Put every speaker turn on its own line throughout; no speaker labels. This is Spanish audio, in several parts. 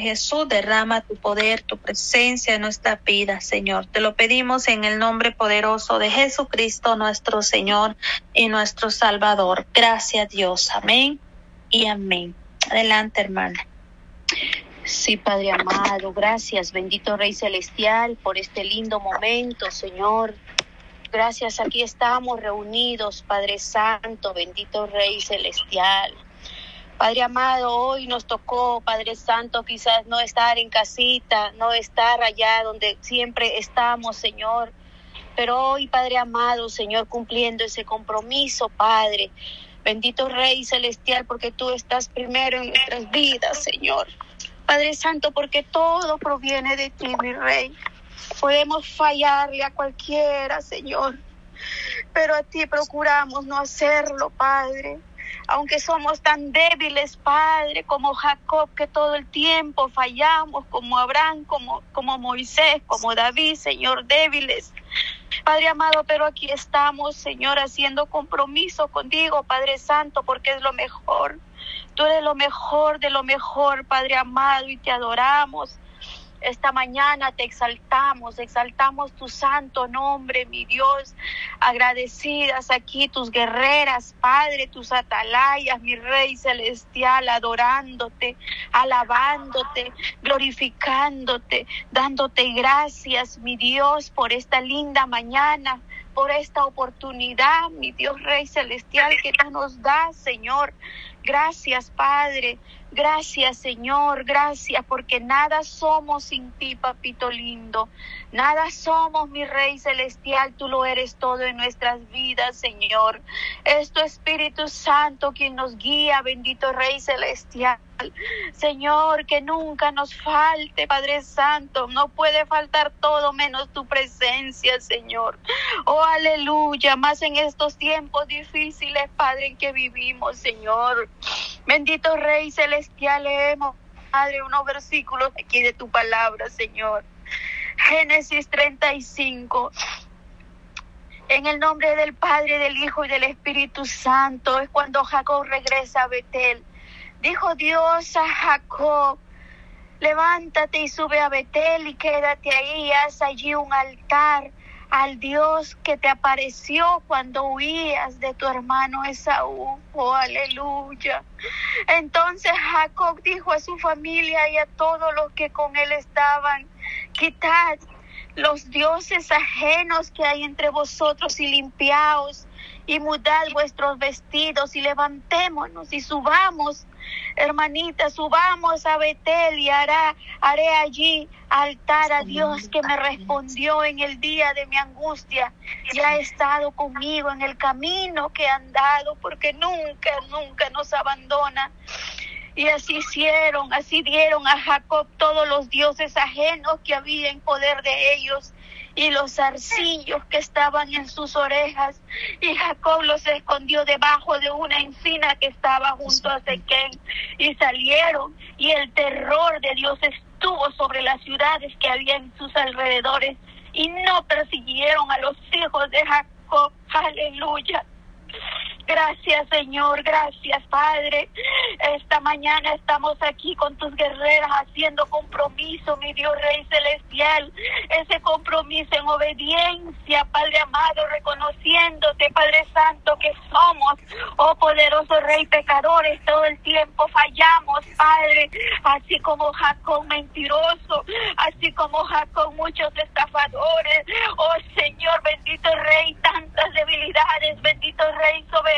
Jesús, derrama tu poder, tu presencia en nuestra vida, Señor. Te lo pedimos en el nombre poderoso de Jesucristo, nuestro Señor y nuestro Salvador. Gracias, Dios. Amén y amén. Adelante, hermana.
Sí, Padre amado, gracias, bendito Rey Celestial, por este lindo momento, Señor. Gracias, aquí estamos reunidos, Padre Santo, bendito Rey Celestial. Padre amado, hoy nos tocó, Padre Santo, quizás no estar en casita, no estar allá donde siempre estamos, Señor. Pero hoy, Padre amado, Señor, cumpliendo ese compromiso, Padre. Bendito Rey Celestial, porque tú estás primero en nuestras vidas, Señor. Padre Santo, porque todo proviene de ti, mi Rey. Podemos fallarle a cualquiera, Señor, pero a ti procuramos no hacerlo, Padre aunque somos tan débiles, Padre, como Jacob, que todo el tiempo fallamos, como Abraham, como, como Moisés, como David, Señor, débiles. Padre amado, pero aquí estamos, Señor, haciendo compromiso contigo, Padre Santo, porque es lo mejor. Tú eres lo mejor de lo mejor, Padre amado, y te adoramos. Esta mañana te exaltamos, exaltamos tu santo nombre, mi Dios. Agradecidas aquí tus guerreras, Padre, tus atalayas, mi Rey celestial, adorándote, alabándote, glorificándote, dándote gracias, mi Dios, por esta linda mañana por esta oportunidad, mi Dios Rey Celestial, que tú nos das, Señor. Gracias, Padre. Gracias, Señor, gracias, porque nada somos sin ti, papito lindo. Nada somos, mi Rey Celestial, tú lo eres todo en nuestras vidas, Señor. Es tu Espíritu Santo quien nos guía, bendito Rey Celestial. Señor, que nunca nos falte, Padre Santo. No puede faltar todo menos tu presencia, Señor. Oh, aleluya, más en estos tiempos difíciles, Padre, en que vivimos, Señor. Bendito Rey Celestial, leemos, Padre, unos versículos aquí de tu palabra, Señor. Génesis 35. En el nombre del Padre, del Hijo y del Espíritu Santo es cuando Jacob regresa a Betel. Dijo Dios a Jacob, levántate y sube a Betel y quédate ahí, haz allí un altar al Dios que te apareció cuando huías de tu hermano Esaú. Oh, aleluya. Entonces Jacob dijo a su familia y a todos los que con él estaban, quitad los dioses ajenos que hay entre vosotros y limpiaos y mudad vuestros vestidos y levantémonos y subamos Hermanita, subamos a Betel y hará, haré allí altar a Dios que me respondió en el día de mi angustia y ha estado conmigo en el camino que he andado, porque nunca, nunca nos abandona. Y así hicieron, así dieron a Jacob todos los dioses ajenos que había en poder de ellos y los arcillos que estaban en sus orejas. Y Jacob los escondió debajo de una encina que estaba junto a Sequén. Y salieron y el terror de Dios estuvo sobre las ciudades que había en sus alrededores. Y no persiguieron a los hijos de Jacob. Aleluya. Gracias Señor, gracias Padre. Esta mañana estamos aquí con tus guerreras haciendo compromiso, mi Dios Rey Celestial. Ese compromiso en obediencia, Padre amado, reconociéndote, Padre Santo, que somos, oh poderoso Rey, pecadores, todo el tiempo fallamos, Padre, así como Jacob mentiroso, así como Jacob muchos estafadores. Oh Señor, bendito Rey, tantas debilidades, bendito Rey soberano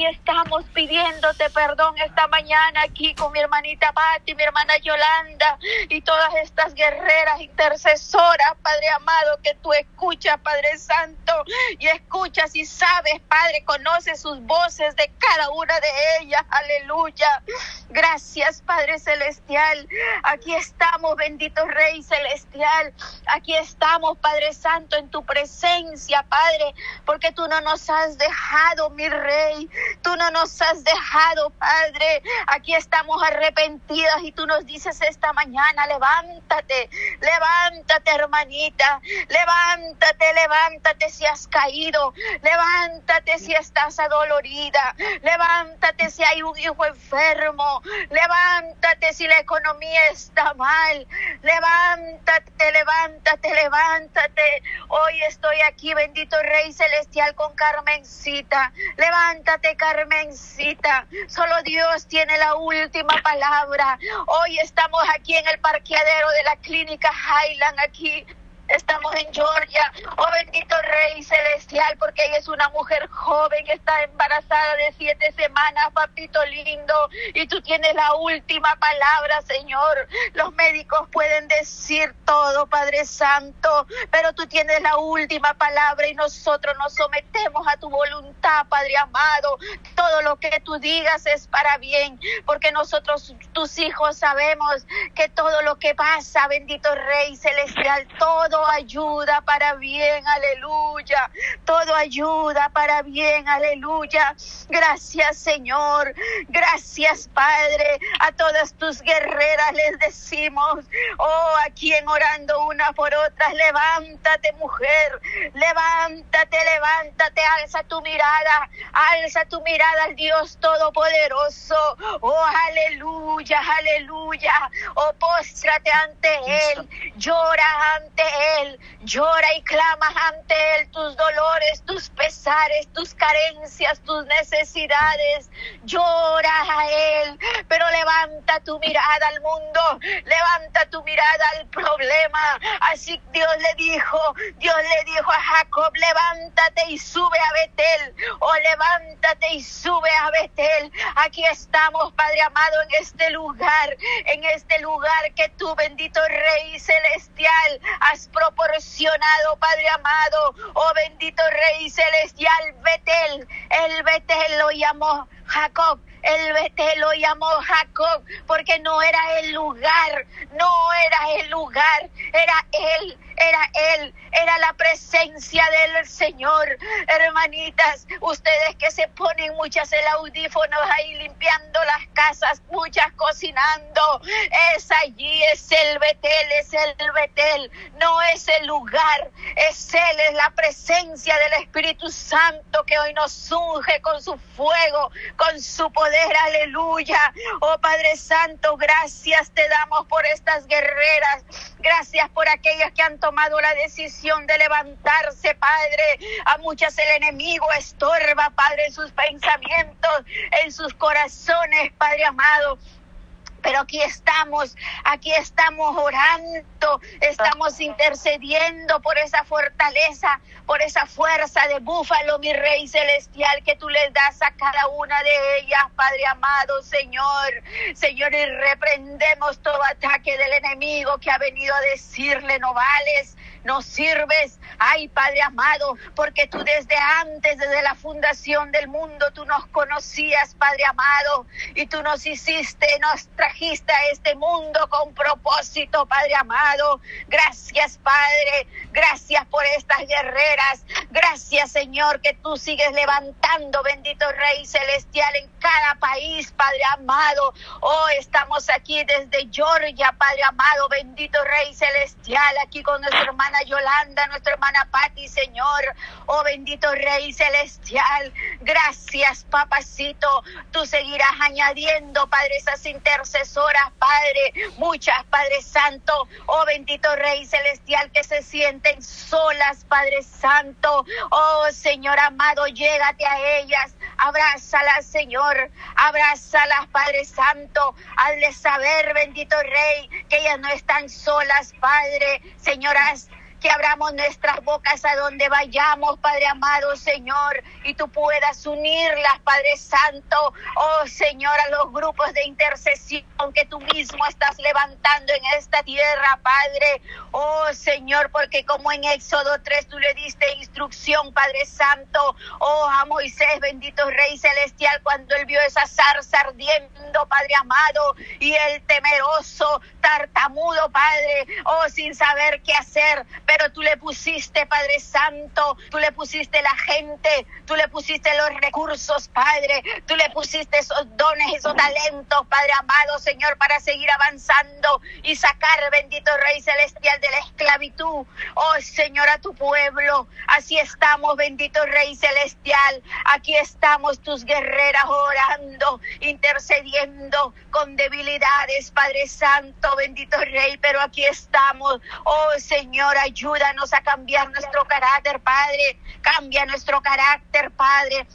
Aquí estamos pidiéndote perdón esta mañana aquí con mi hermanita Patti, mi hermana Yolanda y todas estas guerreras intercesoras, Padre amado, que tú escuchas, Padre Santo, y escuchas y sabes, Padre, conoces sus voces de cada una de ellas. Aleluya. Gracias, Padre Celestial. Aquí estamos, bendito Rey Celestial. Aquí estamos, Padre Santo, en tu presencia, Padre, porque tú no nos has dejado, mi Rey. Tú no nos has dejado, Padre. Aquí estamos arrepentidas y tú nos dices esta mañana, levántate, levántate, hermanita, levántate, levántate si has caído, levántate si estás adolorida, levántate si hay un hijo enfermo, levántate si la economía está mal, levántate, levántate, levántate. Hoy estoy aquí, bendito Rey Celestial, con Carmencita. Levántate, Solo Dios tiene la última palabra. Hoy estamos aquí en el parqueadero de la clínica Highland, aquí Estamos en Georgia. Oh bendito Rey Celestial, porque ella es una mujer joven, está embarazada de siete semanas, papito lindo. Y tú tienes la última palabra, Señor. Los médicos pueden decir todo, Padre Santo, pero tú tienes la última palabra y nosotros nos sometemos a tu voluntad, Padre amado. Todo lo que tú digas es para bien, porque nosotros, tus hijos, sabemos que todo lo que pasa, bendito Rey Celestial, todo ayuda para bien, aleluya. Todo ayuda para bien, aleluya. Gracias Señor, gracias Padre. A todas tus guerreras les decimos, oh, aquí en orando una por otras, levántate mujer, levántate, levántate, alza tu mirada, alza tu mirada al Dios Todopoderoso. Oh, aleluya, aleluya. Oh, póstrate ante Él, llora ante Él, llora y clama ante Él tus dolores, tus pesares, tus carencias, tus necesidades. Llora a Él, pero levanta tu mirada al mundo, levanta tu mirada al problema. Así Dios le dijo, Dios le dijo a Jacob, levántate y sube a Betel, o levántate y sube a Betel. Aquí estamos, Padre amado, en este lugar, en este lugar que tú, bendito Rey Celestial, has proporcionado, Padre amado, oh bendito Rey Celestial, Betel. El Betel lo llamó Jacob. El Betel lo llamó Jacob porque no era el lugar, no era el lugar, era él era Él, era la presencia del Señor. Hermanitas, ustedes que se ponen muchas el audífono ahí limpiando las casas, muchas cocinando, es allí, es el Betel, es el Betel, no es el lugar, es Él, es la presencia del Espíritu Santo que hoy nos unge con su fuego, con su poder, aleluya. Oh Padre Santo, gracias te damos por estas guerreras, gracias por aquellas que han tomado tomado la decisión de levantarse, Padre. A muchas el enemigo estorba, Padre, en sus pensamientos, en sus corazones, Padre amado. Pero aquí estamos, aquí estamos orando, estamos intercediendo por esa fortaleza, por esa fuerza de búfalo, mi Rey Celestial, que tú les das a cada una de ellas, Padre amado, Señor. Señor, y reprendemos todo ataque del enemigo que ha venido a decirle, no vales, no sirves. Ay, Padre amado, porque tú desde antes, desde la fundación del mundo, tú nos conocías, Padre amado, y tú nos hiciste, nos trajiste a este mundo con propósito, Padre amado. Gracias, Padre. Gracias por estas guerreras. Gracias, Señor, que tú sigues levantando, bendito Rey Celestial, en cada país, Padre amado. Oh, estamos aquí desde Georgia, Padre amado, bendito Rey Celestial, aquí con nuestro hermano Yolanda, nuestra hermana Patti, Señor. Oh bendito Rey Celestial. Gracias, papacito. Tú seguirás añadiendo, Padre, esas intercesoras, Padre. Muchas, Padre Santo. Oh bendito Rey Celestial, que se sienten solas, Padre Santo. Oh Señor amado, llégate a ellas. Abrázalas, Señor. Abrázalas, Padre Santo. Hazles saber, bendito Rey, que ellas no están solas, Padre. Señoras, que abramos nuestras bocas a donde vayamos, Padre amado Señor, y tú puedas unirlas, Padre Santo, oh Señor, a los grupos de intercesión que tú mismo estás levantando en esta tierra, Padre, oh Señor, porque como en Éxodo 3 tú le diste instrucción, Padre Santo, oh a Moisés, bendito Rey Celestial, cuando él vio esa zarza ardiendo, Padre amado, y el temeroso, tartamudo, Padre, oh sin saber qué hacer, pero tú le pusiste, Padre Santo, tú le pusiste la gente, tú le pusiste los recursos, Padre, tú le pusiste esos dones, esos talentos, Padre amado, Señor, para seguir avanzando y sacar, bendito Rey Celestial, de la esclavitud. Oh Señor, a tu pueblo, así estamos, bendito Rey Celestial, aquí estamos tus guerreras orando, intercediendo con debilidades, Padre Santo, bendito Rey, pero aquí estamos. Oh Señor, ayúdanos a cambiar nuestro carácter, Padre. Cambia nuestro carácter, Padre.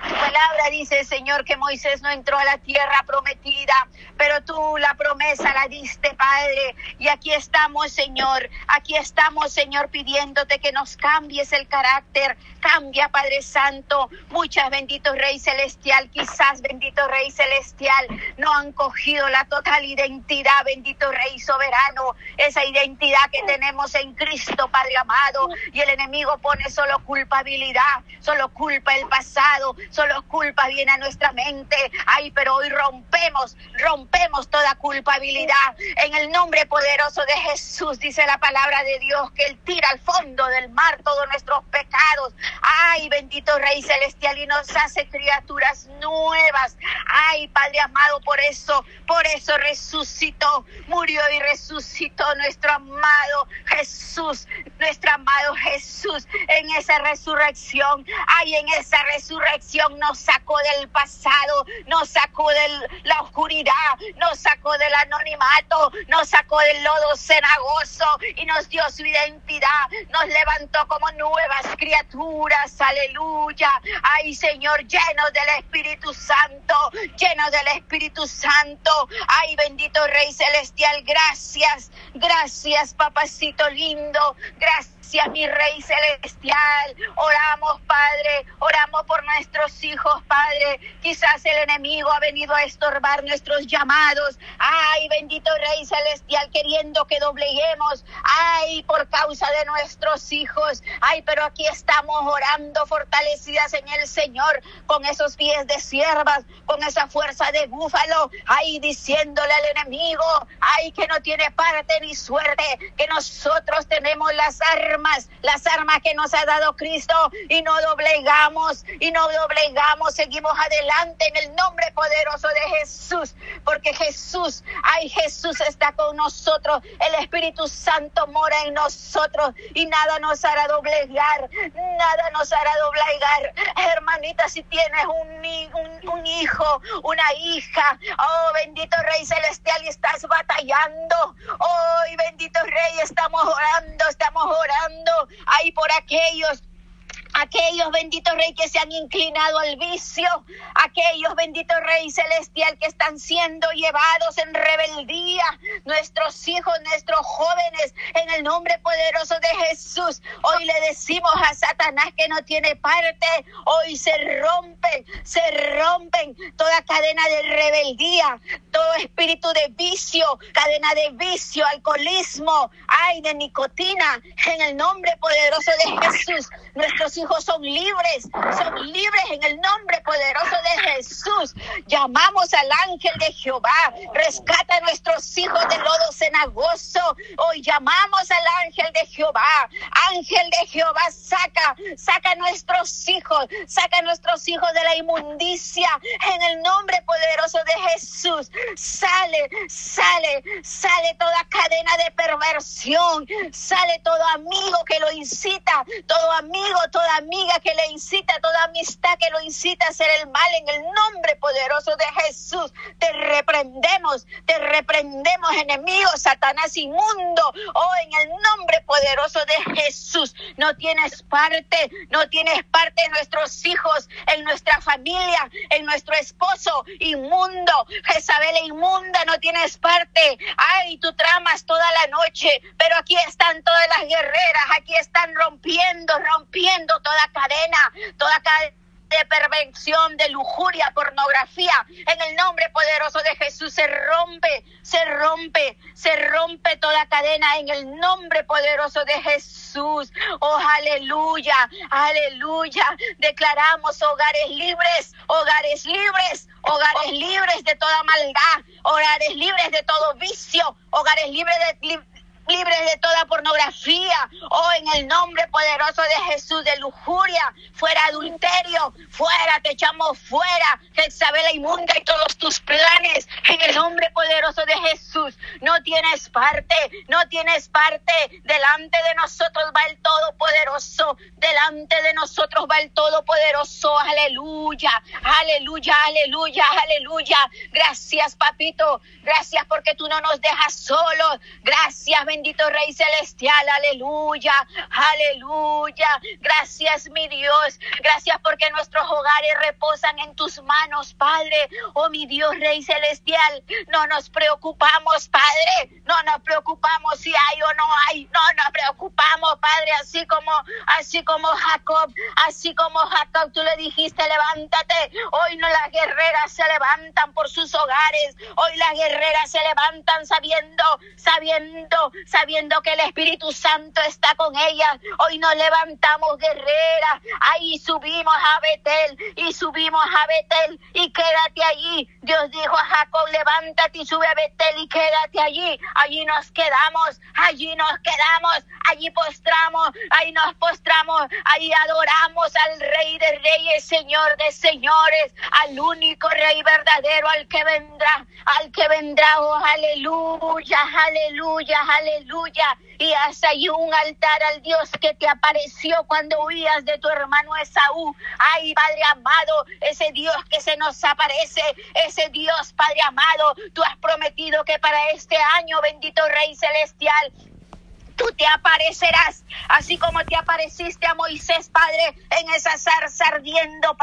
Palabra dice, Señor, que Moisés no entró a la tierra prometida, pero tú la promesa la diste, Padre. Y aquí estamos, Señor. Aquí estamos, Señor, pidiéndote que nos cambies el carácter. Cambia, Padre Santo. Muchas, bendito Rey Celestial, quizás, bendito Rey Celestial, no han cogido la total identidad, bendito Rey Soberano. Esa identidad que tenemos en Cristo, Padre amado. Y el enemigo pone solo culpabilidad, solo culpa el pasado solo culpa viene a nuestra mente. Ay, pero hoy rompemos, rompemos toda culpabilidad. En el nombre poderoso de Jesús, dice la palabra de Dios, que Él tira al fondo del mar todos nuestros pecados. Ay, bendito Rey Celestial, y nos hace criaturas nuevas. Ay, Padre amado, por eso, por eso resucitó, murió y resucitó nuestro amado Jesús, nuestro amado Jesús, en esa resurrección. Ay, en esa resurrección nos sacó del pasado, nos sacó de la oscuridad, nos sacó del anonimato, nos sacó del lodo cenagoso y nos dio su identidad, nos levantó como nuevas criaturas, aleluya. Ay Señor, llenos del Espíritu Santo, llenos del Espíritu Santo. Ay bendito Rey Celestial, gracias, gracias papacito lindo, gracias mi Rey Celestial. Oramos, Padre, oramos por nuestros hijos, Padre. Quizás el enemigo ha venido a estorbar nuestros llamados. Ay, bendito Rey Celestial, queriendo que dobleguemos. Ay, por causa de nuestros hijos. Ay, pero aquí estamos orando fortalecidas en el Señor, con esos pies de siervas, con esa fuerza de búfalo. Ay, diciéndole al enemigo, ay, que no tiene parte ni suerte, que nosotros tenemos las armas las armas que nos ha dado Cristo y no doblegamos y no doblegamos, seguimos adelante en el nombre poderoso de Jesús, porque Jesús, ay Jesús está con nosotros, el Espíritu Santo mora en nosotros y nada nos hará doblegar, nada nos hará doblegar. Hermanita, si tienes un, un, hijo, una hija, oh bendito Rey Celestial y estás batallando, oh bendito Rey, estamos orando, estamos orando ahí por aquellos aquellos benditos rey que se han inclinado al vicio, aquellos benditos rey celestial que están siendo llevados en rebeldía, nuestros hijos, nuestros jóvenes, en el nombre poderoso de Jesús. Hoy le decimos a Satanás que no tiene parte, hoy se rompen, se rompen toda cadena de rebeldía, todo espíritu de vicio, cadena de vicio, alcoholismo, ay, de nicotina, en el nombre poderoso de Jesús. Nuestros hijos son libres, son libres en el nombre poderoso de Jesús. Llamamos al ángel de Jehová, rescata a nuestros hijos del lodo cenagoso. Hoy llamamos al ángel de Jehová, ángel de Jehová, saca, saca a nuestros hijos, saca a nuestros hijos de la inmundicia en el nombre poderoso de Jesús. Sale, sale, sale toda cadena de perversión, sale todo amigo que lo incita, todo amigo, toda amiga que le incita, toda amistad que lo incita a hacer el mal en el nombre poderoso de Jesús. Te reprendemos, te reprendemos, enemigo, Satanás inmundo. Oh, en el nombre poderoso de Jesús. No tienes parte, no tienes parte en nuestros hijos, en nuestra familia, en nuestro esposo inmundo. Jezabel inmunda, no tienes parte. Ay, tú tramas toda la noche, pero aquí están todas las guerreras, aquí están rompiendo, rompiendo toda cadena, toda cadena de pervención, de lujuria, pornografía. En el nombre poderoso de Jesús se rompe, se rompe, se rompe toda cadena en el nombre poderoso de Jesús. Oh, aleluya, aleluya. Declaramos hogares libres, hogares libres, hogares libres de toda maldad, hogares libres de todo vicio, hogares libres de libres de toda pornografía, oh, en el nombre poderoso de Jesús, de lujuria, fuera adulterio, fuera, te echamos fuera, Jezabel inmunda y todos tus planes, en el nombre poderoso de Jesús, no tienes parte, no tienes parte, delante de nosotros va el Todopoderoso, delante de nosotros va el Todopoderoso, aleluya, aleluya, aleluya, aleluya, gracias papito, gracias porque tú no nos dejas solos, gracias bendito Rey Celestial, aleluya, aleluya, gracias mi Dios, gracias porque nuestros hogares reposan en tus manos, Padre, oh mi Dios Rey Celestial, no nos preocupamos, Padre, no nos preocupamos si hay o no hay, no nos preocupamos, Padre, así como, así como Jacob, así como Jacob, tú le dijiste, levántate, hoy no las guerreras se levantan por sus hogares, hoy las guerreras se levantan sabiendo, sabiendo, sabiendo que el Espíritu Santo está con ellas, hoy nos levantamos guerreras, ahí subimos a Betel y subimos a Betel y quédate allí, Dios dijo a Jacob, levántate y sube a Betel y quédate allí, allí nos quedamos, allí nos quedamos, allí postramos, ahí nos postramos, ahí adoramos al Rey de Reyes, Señor de Señores, al único Rey verdadero, al que vendrá, al que vendrá, oh aleluya, aleluya, aleluya. Y haz ahí un altar al Dios que te apareció cuando huías de tu hermano Esaú. Ay, Padre amado, ese Dios que se nos aparece, ese Dios, Padre amado, tú has prometido que para este año, bendito Rey Celestial, tú te aparecerás, así como te apareciste a Moisés, Padre, en esa zarza ardiendo, Padre.